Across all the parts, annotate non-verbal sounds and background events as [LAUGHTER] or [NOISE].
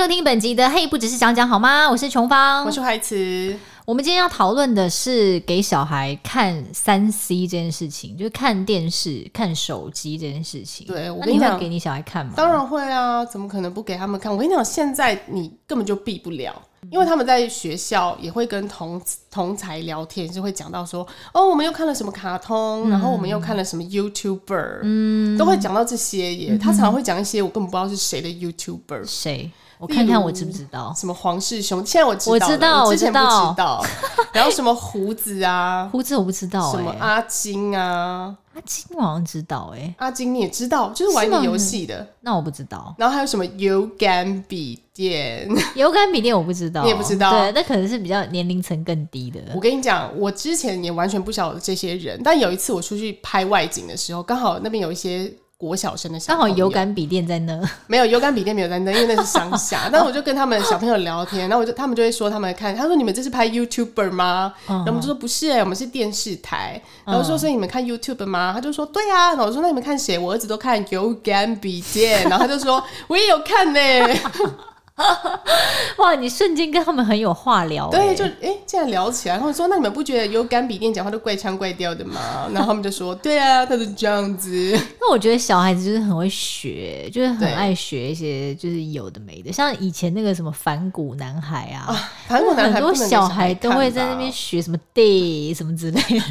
收听本集的《嘿，不只是讲讲好吗》？我是琼芳，我是怀慈。我们今天要讨论的是给小孩看三 C 这件事情，就是看电视、看手机这件事情。对，我跟你讲，你给你小孩看吗？当然会啊，怎么可能不给他们看？我跟你讲，现在你根本就避不了，因为他们在学校也会跟同同才聊天，就会讲到说，哦，我们又看了什么卡通，嗯、然后我们又看了什么 YouTuber，嗯，都会讲到这些耶。嗯、他常常会讲一些我根本不知道是谁的 YouTuber，谁？我看看我知不知道什么黄氏兄，现在我知道，我知道，我之前不知道。[LAUGHS] 然后什么胡子啊，胡子我不知道。什么阿金啊，阿金我好像知道哎，阿金你也知道，就是玩你游戏的。那我不知道。然后还有什么油感笔电？油感笔电我不知道，你也不知道。对，那可能是比较年龄层更低的。我跟你讲，我之前也完全不晓得这些人，但有一次我出去拍外景的时候，刚好那边有一些。国小生的小朋友，刚好有感笔电在那，[LAUGHS] 没有有感笔电没有在那，因为那是乡下。[LAUGHS] 但我就跟他们小朋友聊天，然后我就他们就会说他们看，他说你们这是拍 YouTuber 吗？嗯、然后我们就说不是、欸，我们是电视台。然后说所以你们看 YouTube 吗？他就说对啊。然后我说那你们看谁？我儿子都看有感笔电。然后他就说我也有看呢、欸。[LAUGHS] [LAUGHS] 哇！你瞬间跟他们很有话聊，对，就哎，这样聊起来，他们说：“那你们不觉得有感笔电讲话都怪腔怪调的吗？” [LAUGHS] 然后他们就说：“对啊，他是这样子。[LAUGHS] ”那我觉得小孩子就是很会学，就是很爱学一些就是有的没的，像以前那个什么反骨男孩啊，反骨男孩很多小孩都会在那边学什么 day 什么之类的。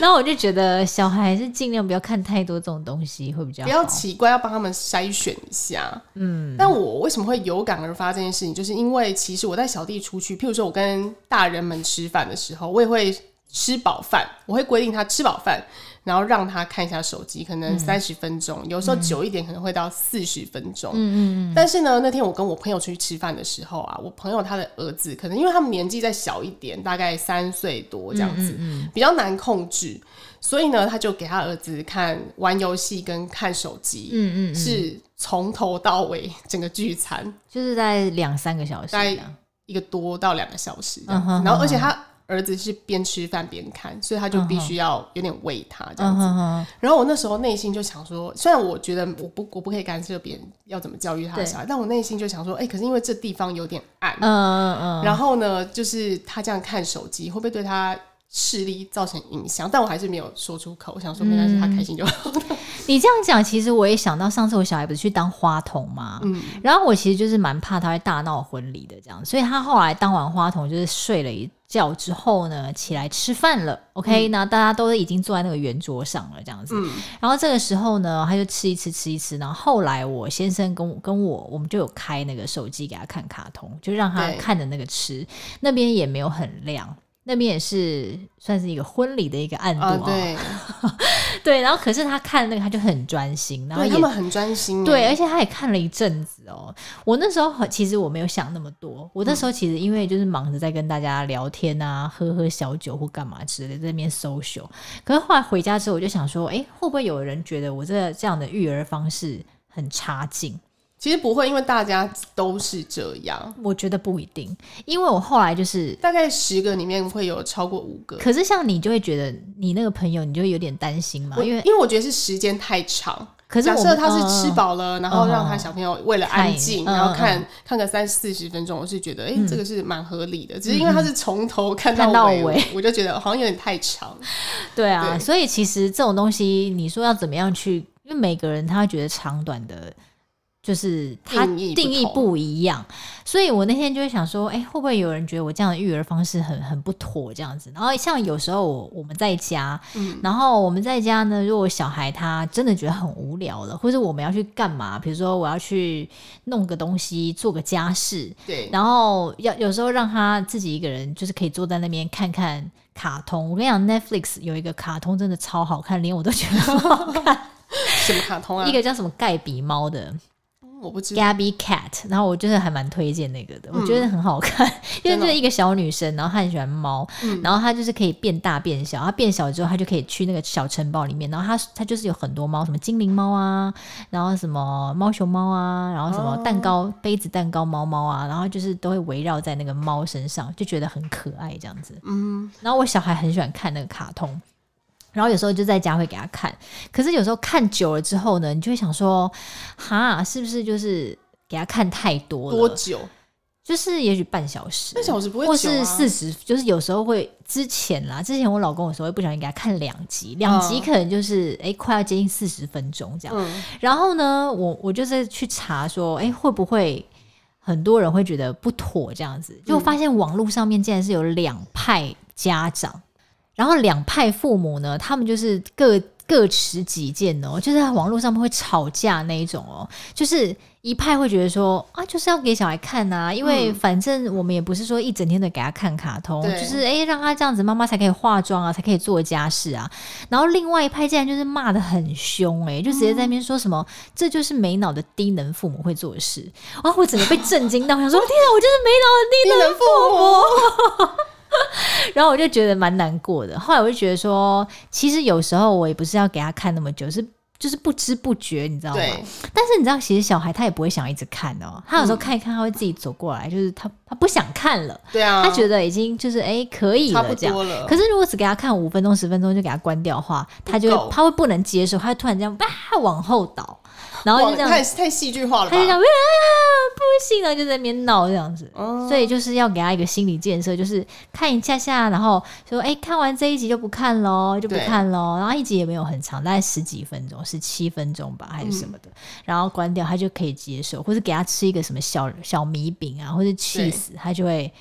然后我就觉得小孩是尽量不要看太多这种东西会比较好，不要奇怪，要帮他们筛选一下。嗯，但我。为什么会有感而发这件事情？就是因为其实我带小弟出去，譬如说我跟大人们吃饭的时候，我也会吃饱饭，我会规定他吃饱饭，然后让他看一下手机，可能三十分钟，嗯、有时候久一点可能会到四十分钟。嗯嗯嗯。但是呢，那天我跟我朋友出去吃饭的时候啊，我朋友他的儿子可能因为他们年纪再小一点，大概三岁多这样子，嗯嗯嗯，比较难控制，所以呢，他就给他儿子看玩游戏跟看手机。嗯嗯嗯，是。从头到尾，整个聚餐就是在两三个小时，在一个多到两个小时这样子。然后，而且他儿子是边吃饭边看，所以他就必须要有点喂他这样子。然后我那时候内心就想说，虽然我觉得我不我不可以干涉别人要怎么教育他的小孩，但我内心就想说，哎，可是因为这地方有点暗，嗯嗯嗯。然后呢，就是他这样看手机，会不会对他视力造成影响？但我还是没有说出口。我想说，没关系，他开心就好。[LAUGHS] 你这样讲，其实我也想到上次我小孩不是去当花童嘛，嗯，然后我其实就是蛮怕他会大闹婚礼的这样，所以他后来当完花童就是睡了一觉之后呢，起来吃饭了，OK，、嗯、那大家都已经坐在那个圆桌上了这样子，嗯，然后这个时候呢，他就吃一吃吃一吃，然后后来我先生跟我跟我我们就有开那个手机给他看卡通，就让他看着那个吃，那边也没有很亮。那边也是算是一个婚礼的一个案度啊，对，[LAUGHS] 对，然后可是他看那个他就很专心，然后他们很专心，对，而且他也看了一阵子哦。我那时候其实我没有想那么多，我那时候其实因为就是忙着在跟大家聊天啊，喝喝小酒或干嘛之类的，在那边 social。可是后来回家之后，我就想说，哎，会不会有人觉得我这这样的育儿方式很差劲？其实不会，因为大家都是这样。我觉得不一定，因为我后来就是大概十个里面会有超过五个。可是像你就会觉得你那个朋友，你就会有点担心嘛，因为因为我觉得是时间太长。可是假设他是吃饱了，然后让他小朋友为了安静，然后看看个三四十分钟，我是觉得哎，这个是蛮合理的。只是因为他是从头看到尾，我就觉得好像有点太长。对啊，所以其实这种东西，你说要怎么样去？因为每个人他会觉得长短的。就是它定义不一样，所以我那天就会想说，哎、欸，会不会有人觉得我这样的育儿方式很很不妥这样子？然后像有时候我我们在家，嗯，然后我们在家呢，如果小孩他真的觉得很无聊了，或者我们要去干嘛，比如说我要去弄个东西，做个家事，对，然后要有时候让他自己一个人，就是可以坐在那边看看卡通。我跟你讲，Netflix 有一个卡通真的超好看，连我都觉得很好看。[LAUGHS] 什么卡通啊？[LAUGHS] 一个叫什么盖比猫的。我不知道。Gabby Cat，然后我就是还蛮推荐那个的，嗯、我觉得很好看，[LAUGHS] 因为就是一个小女生，然后她很喜欢猫，嗯、然后她就是可以变大变小，她变小之后，她就可以去那个小城堡里面，然后她她就是有很多猫，什么精灵猫啊，然后什么猫熊猫啊，然后什么蛋糕、哦、杯子蛋糕猫猫啊，然后就是都会围绕在那个猫身上，就觉得很可爱这样子。嗯，然后我小孩很喜欢看那个卡通。然后有时候就在家会给他看，可是有时候看久了之后呢，你就会想说，哈，是不是就是给他看太多了。多久？就是也许半小时，半小时不会、啊，或是四十，就是有时候会之前啦。之前我老公有时候会不小心给他看两集，两集可能就是哎、嗯欸、快要接近四十分钟这样。嗯、然后呢，我我就是去查说，哎、欸、会不会很多人会觉得不妥这样子？就发现网络上面竟然是有两派家长，嗯、然后两派父母呢，他们就是各。各持己见哦，就是在网络上面会吵架那一种哦，就是一派会觉得说啊，就是要给小孩看呐、啊，因为反正我们也不是说一整天的给他看卡通，嗯、就是哎、欸、让他这样子，妈妈才可以化妆啊，才可以做家事啊。然后另外一派竟然就是骂的很凶哎、欸，就直接在那边说什么、嗯、这就是没脑的低能父母会做的事，然后我整个被震惊到，我想说天啊，我就是没脑的低能父母。[LAUGHS] 然后我就觉得蛮难过的。后来我就觉得说，其实有时候我也不是要给他看那么久，是就是不知不觉，你知道吗？对但是你知道，其实小孩他也不会想一直看哦。他有时候看一看，他会自己走过来，就是他他不想看了。对啊。他觉得已经就是哎可以了这样。了可是如果只给他看五分钟十分钟就给他关掉的话，他就他会不能接受，他会突然这样哇往后倒。[LAUGHS] 然后就这样太太戏剧化了吧，他就讲啊不行了，就在那边闹这样子，嗯、所以就是要给他一个心理建设，就是看一下下，然后说哎，看完这一集就不看喽，就不看喽，然后一集也没有很长，大概十几分钟，十七分钟吧，还是什么的，嗯、然后关掉他就可以接受，或者给他吃一个什么小小米饼啊，或者气死，他就会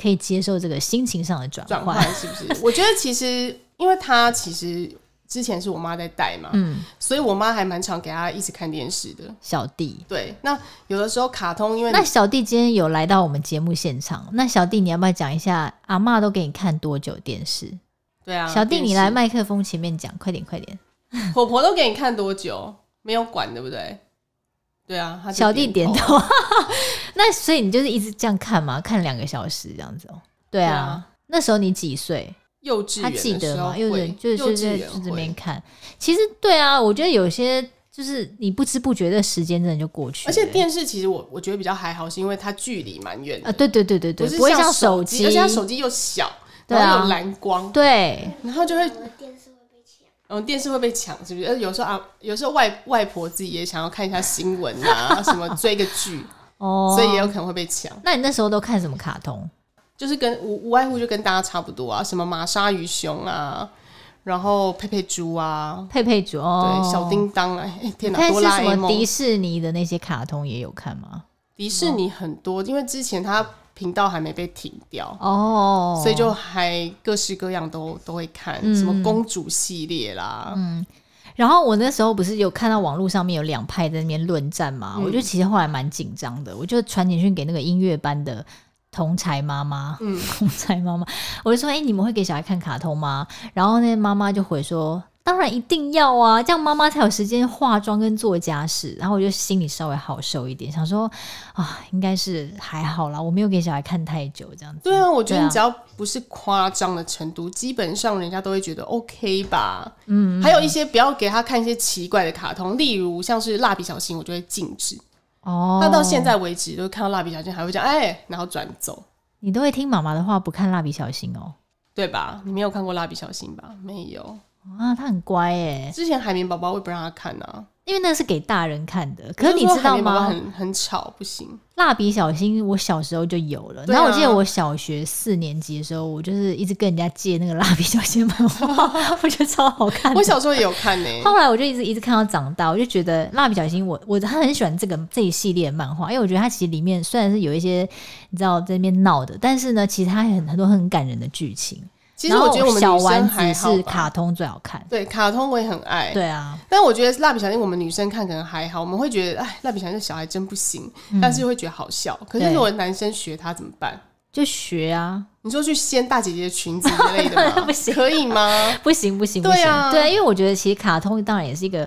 可以接受这个心情上的转换，是不是？我觉得其实因为他其实。之前是我妈在带嘛，嗯，所以我妈还蛮常给他一直看电视的。小弟，对，那有的时候卡通，因为那小弟今天有来到我们节目现场，那小弟你要不要讲一下阿妈都给你看多久电视？对啊，小弟你来麦克风前面讲，快点快点。[LAUGHS] 婆婆都给你看多久？没有管对不对？对啊，小弟点头。[LAUGHS] 那所以你就是一直这样看嘛？看两个小时这样子哦。对啊，对啊，那时候你几岁？幼稚园他记得吗？幼稚就是就在就这边看。其实对啊，我觉得有些就是你不知不觉的时间真的就过去了。而且电视其实我我觉得比较还好，是因为它距离蛮远的。啊，对对对对对，不，会像手机，而且它手机又小，然后有蓝光，对，然后就会电视会被抢。嗯，电视会被抢，是不是？有时候啊，有时候外外婆自己也想要看一下新闻啊，什么追个剧 [LAUGHS] 哦，所以也有可能会被抢。那你那时候都看什么卡通？就是跟无无外乎就跟大家差不多啊，什么玛莎与熊啊，然后佩佩猪啊，佩佩猪哦，对，小叮当啊，哎天哪，看是什么迪士尼的那些卡通也有看吗？迪士尼很多，因为之前它频道还没被停掉哦，所以就还各式各样都都会看，嗯、什么公主系列啦，嗯，然后我那时候不是有看到网络上面有两派在那边论战嘛，嗯、我觉得其实后来蛮紧张的，我就传简讯给那个音乐班的。同才妈妈，嗯，同才妈妈，我就说，哎、欸，你们会给小孩看卡通吗？然后那妈妈就回说，当然一定要啊，这样妈妈才有时间化妆跟做家事。然后我就心里稍微好受一点，想说啊，应该是还好啦，我没有给小孩看太久这样子。对啊，我觉得你只要不是夸张的程度，啊、基本上人家都会觉得 OK 吧。嗯，还有一些不要给他看一些奇怪的卡通，例如像是蜡笔小新，我就会禁止。哦，那到现在为止都看到蜡笔小新还会讲哎，然后转走。你都会听妈妈的话，不看蜡笔小新哦，对吧？你没有看过蜡笔小新吧？没有啊，他很乖哎。之前海绵宝宝我也不让他看呢、啊。因为那是给大人看的，可是你知道吗？很很吵，不行。蜡笔小新我小时候就有了，然后我记得我小学四年级的时候，我就是一直跟人家借那个蜡笔小新漫画，[LAUGHS] 我觉得超好看。我小时候也有看呢、欸，后来我就一直一直看到长大，我就觉得蜡笔小新我我他很喜欢这个这一系列漫画，因为我觉得它其实里面虽然是有一些你知道在那边闹的，但是呢，其实它很很多很感人的剧情。其实我觉得我们小丸子是卡通最好看，对，卡通我也很爱。对啊，但我觉得蜡笔小新我们女生看可能还好，我们会觉得哎，蜡笔小新小孩真不行，嗯、但是又会觉得好笑。可是如果男生学他怎么办？就学啊，你说去掀大姐姐的裙子之类的吗？[LAUGHS] 不行，可以吗？[LAUGHS] 不行不行不行。对啊，对，因为我觉得其实卡通当然也是一个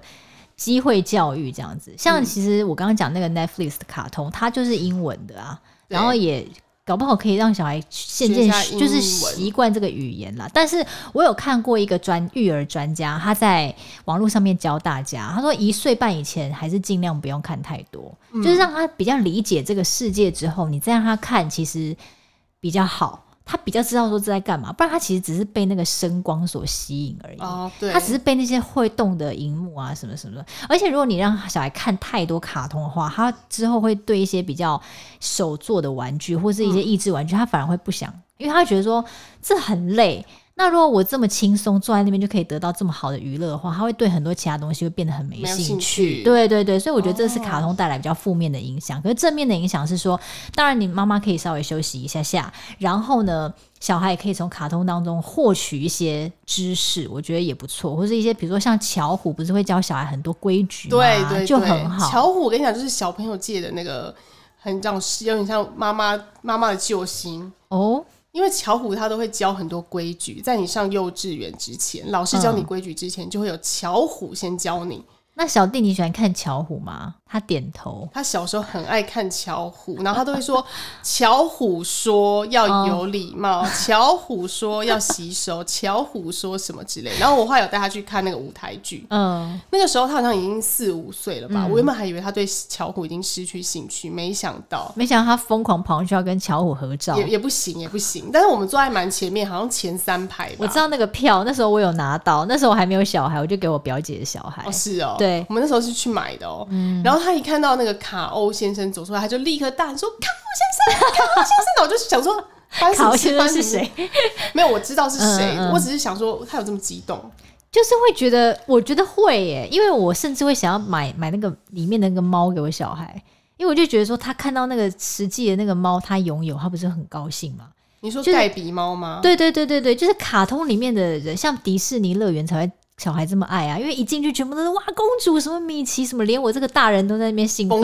机会教育这样子。像其实我刚刚讲那个 Netflix 的卡通，它就是英文的啊，然后也。搞不好可以让小孩渐渐就是习惯这个语言啦。但是我有看过一个专育儿专家，他在网络上面教大家，他说一岁半以前还是尽量不用看太多，嗯、就是让他比较理解这个世界之后，你再让他看，其实比较好。他比较知道说这在干嘛，不然他其实只是被那个声光所吸引而已。哦，对，他只是被那些会动的荧幕啊什么什么的。而且如果你让小孩看太多卡通的话，他之后会对一些比较手做的玩具或是一些益智玩具，嗯、他反而会不想，因为他会觉得说这很累。那如果我这么轻松坐在那边就可以得到这么好的娱乐的话，他会对很多其他东西会变得很没兴趣。兴趣对对对，所以我觉得这是卡通带来比较负面的影响。哦、可是正面的影响是说，当然你妈妈可以稍微休息一下下，然后呢，小孩也可以从卡通当中获取一些知识，我觉得也不错。或是一些比如说像巧虎，不是会教小孩很多规矩吗？对对对，就很好。巧虎，我跟你讲，就是小朋友界的那个很像是，有点像妈妈妈妈的救星哦。因为巧虎他都会教很多规矩，在你上幼稚园之前，老师教你规矩之前，嗯、就会有巧虎先教你。那小弟你喜欢看巧虎吗？他点头。他小时候很爱看巧虎，然后他都会说：“ [LAUGHS] 巧虎说要有礼貌，[LAUGHS] 巧虎说要洗手，[LAUGHS] 巧虎说什么之类。”然后我后来有带他去看那个舞台剧。嗯，那个时候他好像已经四五岁了吧？嗯、我原本还以为他对巧虎已经失去兴趣，没想到，没想到他疯狂跑上去要跟巧虎合照，也也不行，也不行。但是我们坐在蛮前面，好像前三排吧。我知道那个票，那时候我有拿到，那时候我还没有小孩，我就给我表姐的小孩。哦，是哦，对，我们那时候是去买的哦。嗯，然后他一看到那个。卡欧先生走出来，他就立刻大喊说：“卡欧先生，卡欧先生！”我就想说，卡欧先生是谁？没有，我知道是谁。嗯嗯，我只是想说，他有这么激动，就是会觉得，我觉得会耶，因为我甚至会想要买买那个里面的那个猫给我小孩，因为我就觉得说，他看到那个实际的那个猫，他拥有，他不是很高兴吗？你说盖比猫吗？对对对对对，就是卡通里面的人，像迪士尼乐园才会。小孩这么爱啊，因为一进去全部都是哇，公主什么米奇什么，连我这个大人都在那边兴奋，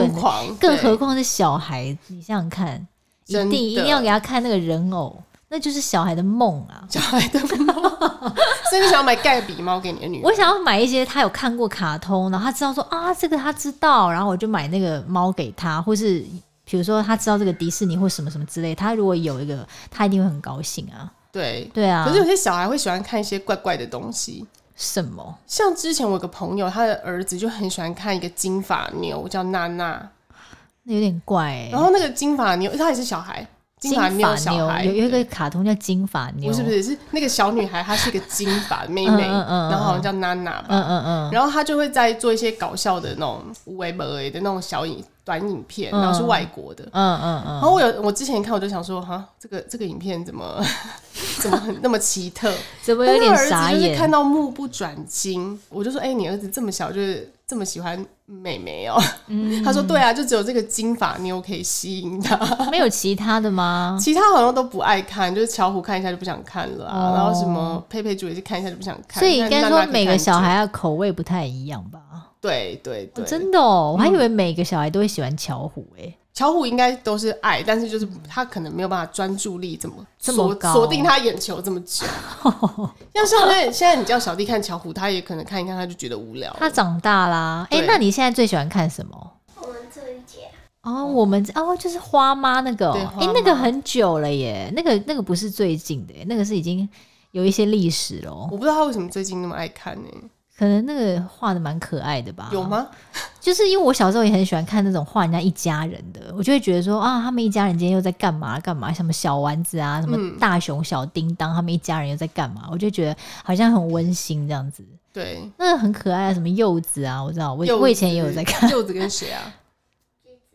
更何况是小孩。你想想看，一定一定要给他看那个人偶，那就是小孩的梦啊，小孩的梦。[LAUGHS] 所以你想要买盖比猫给你的女儿？我想要买一些他有看过卡通，然后他知道说啊，这个他知道，然后我就买那个猫给他，或是比如说他知道这个迪士尼或什么什么之类，他如果有一个，他一定会很高兴啊。对对啊，可是有些小孩会喜欢看一些怪怪的东西。什么？像之前我有个朋友，他的儿子就很喜欢看一个金发妞，叫娜娜，那有点怪欸。然后那个金发妞，他也是小孩。金发妞小孩，有有一个卡通叫金发妞，不是不是，是那个小女孩，她是一个金发妹妹，嗯嗯然后好像叫娜娜吧，嗯嗯嗯，然后她就会在做一些搞笑的那种无为不为的那种小影短影片，然后是外国的，嗯嗯嗯，然后我有我之前看我就想说，哈，这个这个影片怎么 [LAUGHS] 怎么很那么奇特，怎么有点傻眼？就是看到目不转睛，我就说，哎，你儿子这么小就是。这么喜欢美眉哦、他说对啊，就只有这个金发妞可以吸引他，没有其他的吗？其他好像都不爱看，就是巧虎看一下就不想看了啊，哦、然后什么佩佩猪也是看一下就不想看。所以应该说每个小孩的口味不太一样吧？对对对、哦，真的哦，我还以为每个小孩都会喜欢巧虎诶、欸。巧虎应该都是爱，但是就是他可能没有办法专注力这么这么高，锁定他眼球这么久。[LAUGHS] 像现在现在你叫小弟看巧虎，他也可能看一看他就觉得无聊。他长大啦，哎、欸，那你现在最喜欢看什么？我们这一节哦，我们哦就是花妈那个、喔，哎、欸，那个很久了耶，那个那个不是最近的耶，那个是已经有一些历史了。我不知道他为什么最近那么爱看呢？可能那个画的蛮可爱的吧？有吗？就是因为我小时候也很喜欢看那种画人家一家人的，我就会觉得说啊，他们一家人今天又在干嘛干嘛？什么小丸子啊，什么大熊、小叮当，他们一家人又在干嘛？我就觉得好像很温馨这样子。对，那个很可爱啊，什么柚子啊，我知道，我我以前也有在看。柚子跟谁啊？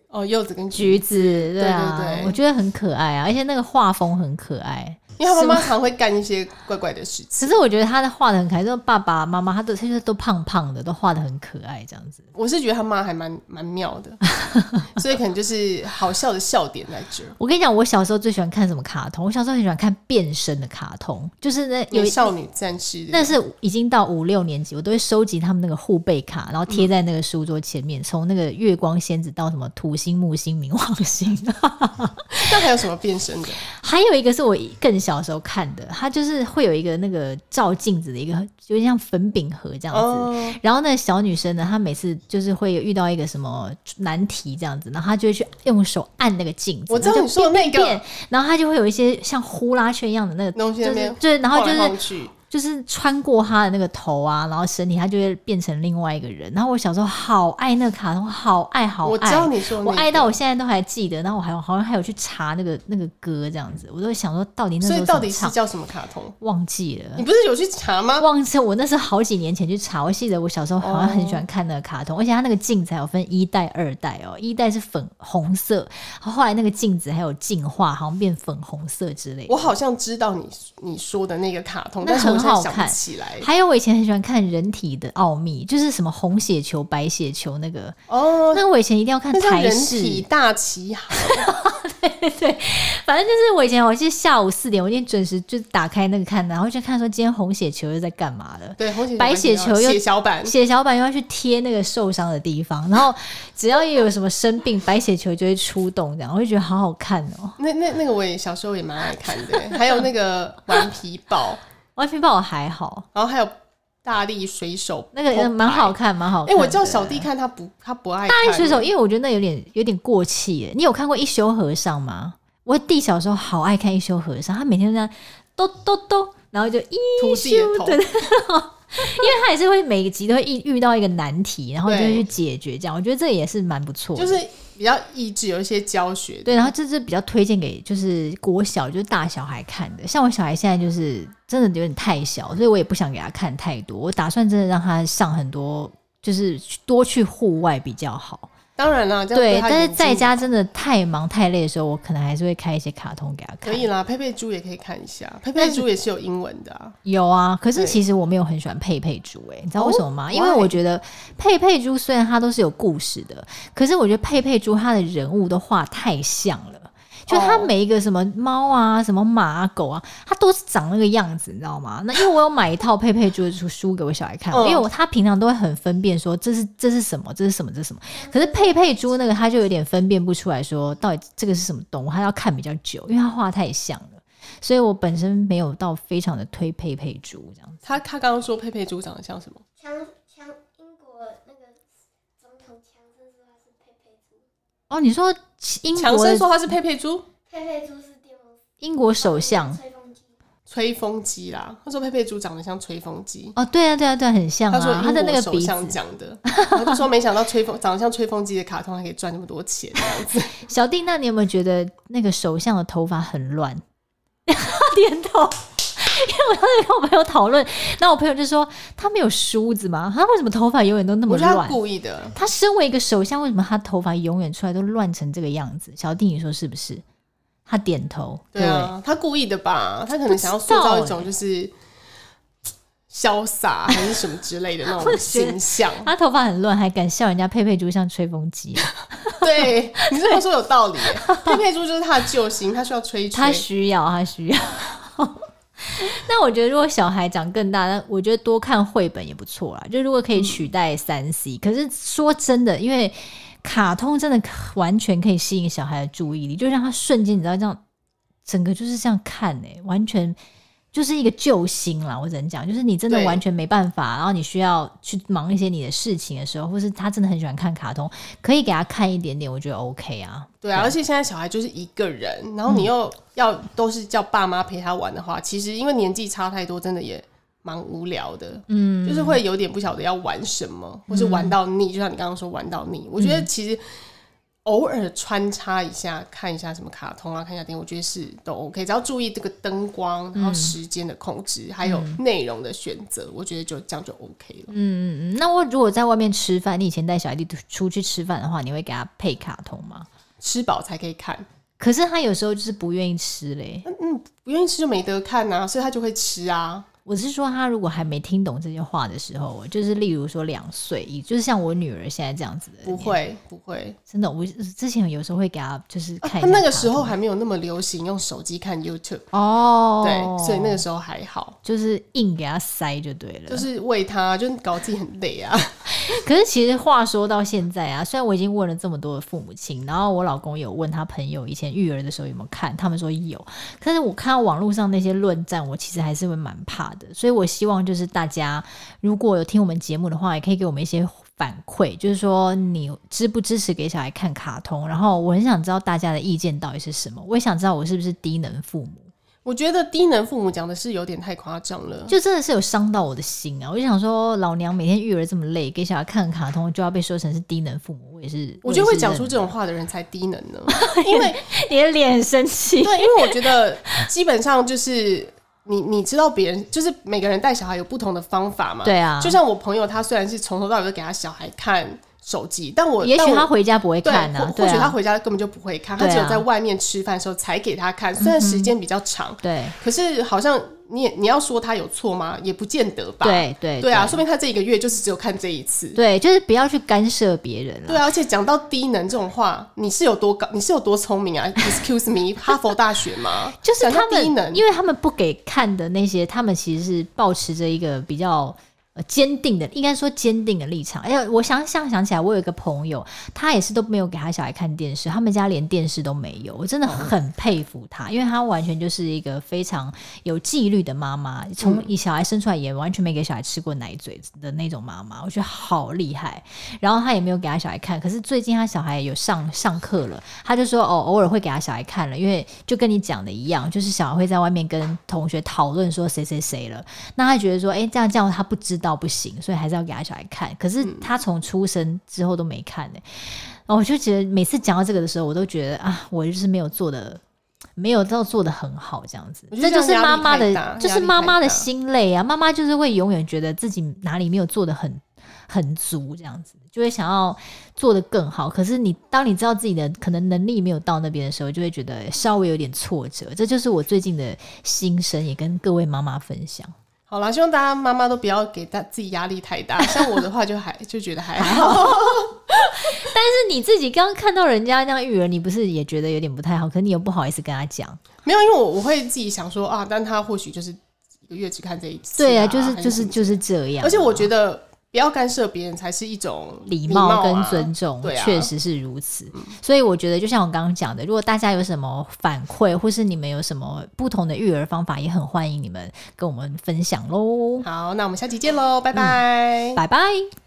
哦，柚子跟橘子，对啊，对对对，我觉得很可爱啊，而且那个画风很可爱。因为他妈妈常会干一些怪怪的事情，可是我觉得他的画的很可爱，就是爸爸妈妈他都其实都胖胖的，都画的很可爱这样子。我是觉得他妈还蛮蛮妙的，[LAUGHS] 所以可能就是好笑的笑点在这儿。我跟你讲，我小时候最喜欢看什么卡通？我小时候很喜欢看变身的卡通，就是那有少女战士。那是已经到五六年级，我都会收集他们那个护贝卡，然后贴在那个书桌前面，从、嗯、那个月光仙子到什么土星、木星、冥王星。[LAUGHS] 那还有什么变身的？还有一个是我更小时候看的。它就是会有一个那个照镜子的一个，有点像粉饼盒这样子。Oh. 然后那个小女生呢，她每次就是会遇到一个什么难题这样子，然后她就会去用手按那个镜子。我知道你说的那个。然后她就会有一些像呼啦圈一样的那个东西，就是对，然后就是就是穿过他的那个头啊，然后身体他就会变成另外一个人。然后我小时候好爱那个卡通，好爱好爱。我知道你说、那个，我爱到我现在都还记得。然后我还好像还有去查那个那个歌这样子，我都会想说到底那所以到底是叫什么卡通？忘记了。你不是有去查吗？忘记我那是好几年前去查。我记得我小时候好像很喜欢看那个卡通，哦、而且它那个镜子还有分一代、二代哦。一代是粉红色，后后来那个镜子还有进化，好像变粉红色之类的。我好像知道你你说的那个卡通，那很好看。起来，还有我以前很喜欢看《人体的奥秘》，就是什么红血球、白血球那个哦。那我以前一定要看台式《人体大奇航》。[LAUGHS] 对对对，反正就是我以前，我记得下午四点，我一定准时就打开那个看，然后就看说今天红血球又在干嘛了。对，红血球白血球又血小板，血小板又要去贴那个受伤的地方，然后只要一有什么生病，白血球就会出动，这样我就觉得好好看哦。那那那个我也小时候也蛮爱看的，还有那个顽皮豹。完全把我还好，然后还有大力水手，那个蛮好看，蛮好看。哎、欸，我叫小弟看，他不，他不爱看大力水手，因为我觉得那有点有点过气耶。你有看过一休和尚吗？我弟小时候好爱看一休和尚，他每天都这样咚咚咚，然后就一休对，[LAUGHS] [LAUGHS] 因为他也是会每一集都会遇遇到一个难题，然后就会去解决这样。我觉得这也是蛮不错的，就是。比较益智，有一些教学。对，然后这是比较推荐给就是国小就是大小孩看的。像我小孩现在就是真的有点太小，所以我也不想给他看太多。我打算真的让他上很多，就是多去户外比较好。当然啦，对，但是在家真的太忙太累的时候，我可能还是会开一些卡通给他看。可以啦，佩佩猪也可以看一下，佩佩猪也是有英文的啊。有啊，可是其实我没有很喜欢佩佩猪，哎，你知道为什么吗？哦，因为我觉得佩佩猪虽然它都是有故事的，可是我觉得佩佩猪它的人物都画太像了。就它每一个什么猫啊、什么马啊、狗啊，它都是长那个样子，你知道吗？那因为我有买一套佩佩猪的书给我小孩看，因为我他平常都会很分辨说这是这是什么，这是什么，这是什么。可是佩佩猪那个他就有点分辨不出来说到底这个是什么动物，他要看比较久，因为他画太像了。所以我本身没有到非常的推佩佩猪这样子。他他刚刚说佩佩猪长得像什么？像像英国那个总统强生说他是佩佩猪。哦，你说。英国强生说他是佩佩猪，佩佩猪是英国首相吹风机，吹风机啦。他说佩佩猪长得像吹风机。哦，对啊，对啊，对啊，很像啊。他说他的那个首相讲的，他就说没想到吹风 [LAUGHS] 长得像吹风机的卡通还可以赚那么多钱这样子。[LAUGHS] 小弟，那你有没有觉得那个首相的头发很乱？[LAUGHS] 点头。[LAUGHS] 因为我当时跟我朋友讨论，那我朋友就说他没有梳子吗？他为什么头发永远都那么乱？他故意的。他身为一个首相，为什么他头发永远出来都乱成这个样子？小弟，你说是不是？他点头。对啊，他故意的吧？他可能想要塑造一种就是潇洒还是什么之类的那种 [LAUGHS] 形象。他头发很乱，还敢笑人家佩佩猪像吹风机？[LAUGHS] 对，你这么说有道理。佩佩猪就是他的救星，他需要吹吹，他需要，他需要。[LAUGHS] 那我觉得，如果小孩长更大，那我觉得多看绘本也不错啦。就如果可以取代三 C，嗯，可是说真的，因为卡通真的完全可以吸引小孩的注意力，就让他瞬间你知道这样，整个就是这样看哎、欸，完全。就是一个救星啦，我只能讲，就是你真的完全没办法，然后你需要去忙一些你的事情的时候，或是他真的很喜欢看卡通，可以给他看一点点，我觉得 OK 啊。对啊，对，而且现在小孩就是一个人，然后你又要都是叫爸妈陪他玩的话，嗯、其实因为年纪差太多，真的也蛮无聊的。嗯，就是会有点不晓得要玩什么，或是玩到腻，嗯、就像你刚刚说玩到腻，我觉得其实。偶尔穿插一下，看一下什么卡通啊，看一下电影，我觉得是都 OK。只要注意这个灯光，然后时间的控制，嗯、还有内容的选择，我觉得就这样就 OK 了。嗯嗯嗯。那我如果在外面吃饭，你以前带小孩弟出去吃饭的话，你会给他配卡通吗？吃饱才可以看。可是他有时候就是不愿意吃嘞。嗯嗯，不愿意吃就没得看啊，所以他就会吃啊。我是说，他如果还没听懂这些话的时候，就是例如说两岁，就是像我女儿现在这样子的，不会不会，真的。我之前有时候会给他就是看，他那个时候还没有那么流行用手机看 YouTube 哦，对，所以那个时候还好，就是硬给他塞就对了，就是喂他，就搞自己很累啊。[LAUGHS] 可是其实话说到现在啊，虽然我已经问了这么多的父母亲，然后我老公有问他朋友以前育儿的时候有没有看，他们说有，但是我看到网络上那些论战，我其实还是会蛮怕的。所以，我希望就是大家如果有听我们节目的话，也可以给我们一些反馈，就是说你支不支持给小孩看卡通？然后，我很想知道大家的意见到底是什么。我也想知道我是不是低能父母。我觉得低能父母讲的是有点太夸张了，就真的是有伤到我的心啊！我就想说，老娘每天育儿这么累，给小孩看卡通，就要被说成是低能父母，我也是。我觉得会讲出这种话的人才低能呢，[LAUGHS] 因为你的脸很生气。对，因为我觉得基本上就是你，你知道别人就是每个人带小孩有不同的方法嘛。对啊，就像我朋友，他虽然是从头到尾都给他小孩看。手机，但我也许他回家不会看呢、啊，或许他回家根本就不会看，啊、他只有在外面吃饭的时候才给他看，啊、虽然时间比较长，对，可是好像你也你要说他有错吗？也不见得吧，对对对啊，说明他这一个月就是只有看这一次，对，就是不要去干涉别人了，对啊，而且讲到低能这种话，你是有多高？你是有多聪明啊？Excuse me，[LAUGHS] 哈佛大学吗？就是他们，因为他们不给看的那些，他们其实是保持着一个比较。坚定的，应该说坚定的立场。哎呀，我想想想起来，我有一个朋友，他也是都没有给他小孩看电视，他们家连电视都没有。我真的很佩服他，因为他完全就是一个非常有纪律的妈妈，从一小孩生出来也完全没给小孩吃过奶嘴的那种妈妈，我觉得好厉害。然后他也没有给他小孩看，可是最近他小孩有上上课了，他就说哦，偶尔会给他小孩看了，因为就跟你讲的一样，就是小孩会在外面跟同学讨论说谁谁谁了，那他觉得说，哎，这样这样他不知道。到不行，所以还是要给他小孩看。可是他从出生之后都没看呢、欸。然后我就觉得每次讲到这个的时候，我都觉得啊，我就是没有做的，没有到做的很好，这样子。这就是妈妈的，就是妈妈的心累啊。妈妈就是会永远觉得自己哪里没有做的很很足，这样子就会想要做的更好。可是你当你知道自己的可能能力没有到那边的时候，就会觉得稍微有点挫折。这就是我最近的心声，也跟各位妈妈分享。好啦，希望大家妈妈都不要给大自己压力太大。[LAUGHS] 像我的话，就还就觉得还好。[LAUGHS] 但是你自己刚刚看到人家那样育儿，你不是也觉得有点不太好？可是你又不好意思跟他讲。没有，因为我我会自己想说啊，但他或许就是一个月只看这一次，啊。对啊，就是就是就是这样，啊。而且我觉得。不要干涉别人才是一种礼貌跟尊重，确、啊、实是如此。嗯、所以我觉得，就像我刚刚讲的，如果大家有什么反馈，或是你们有什么不同的育儿方法，也很欢迎你们跟我们分享喽。好，那我们下期见喽，拜拜，拜拜。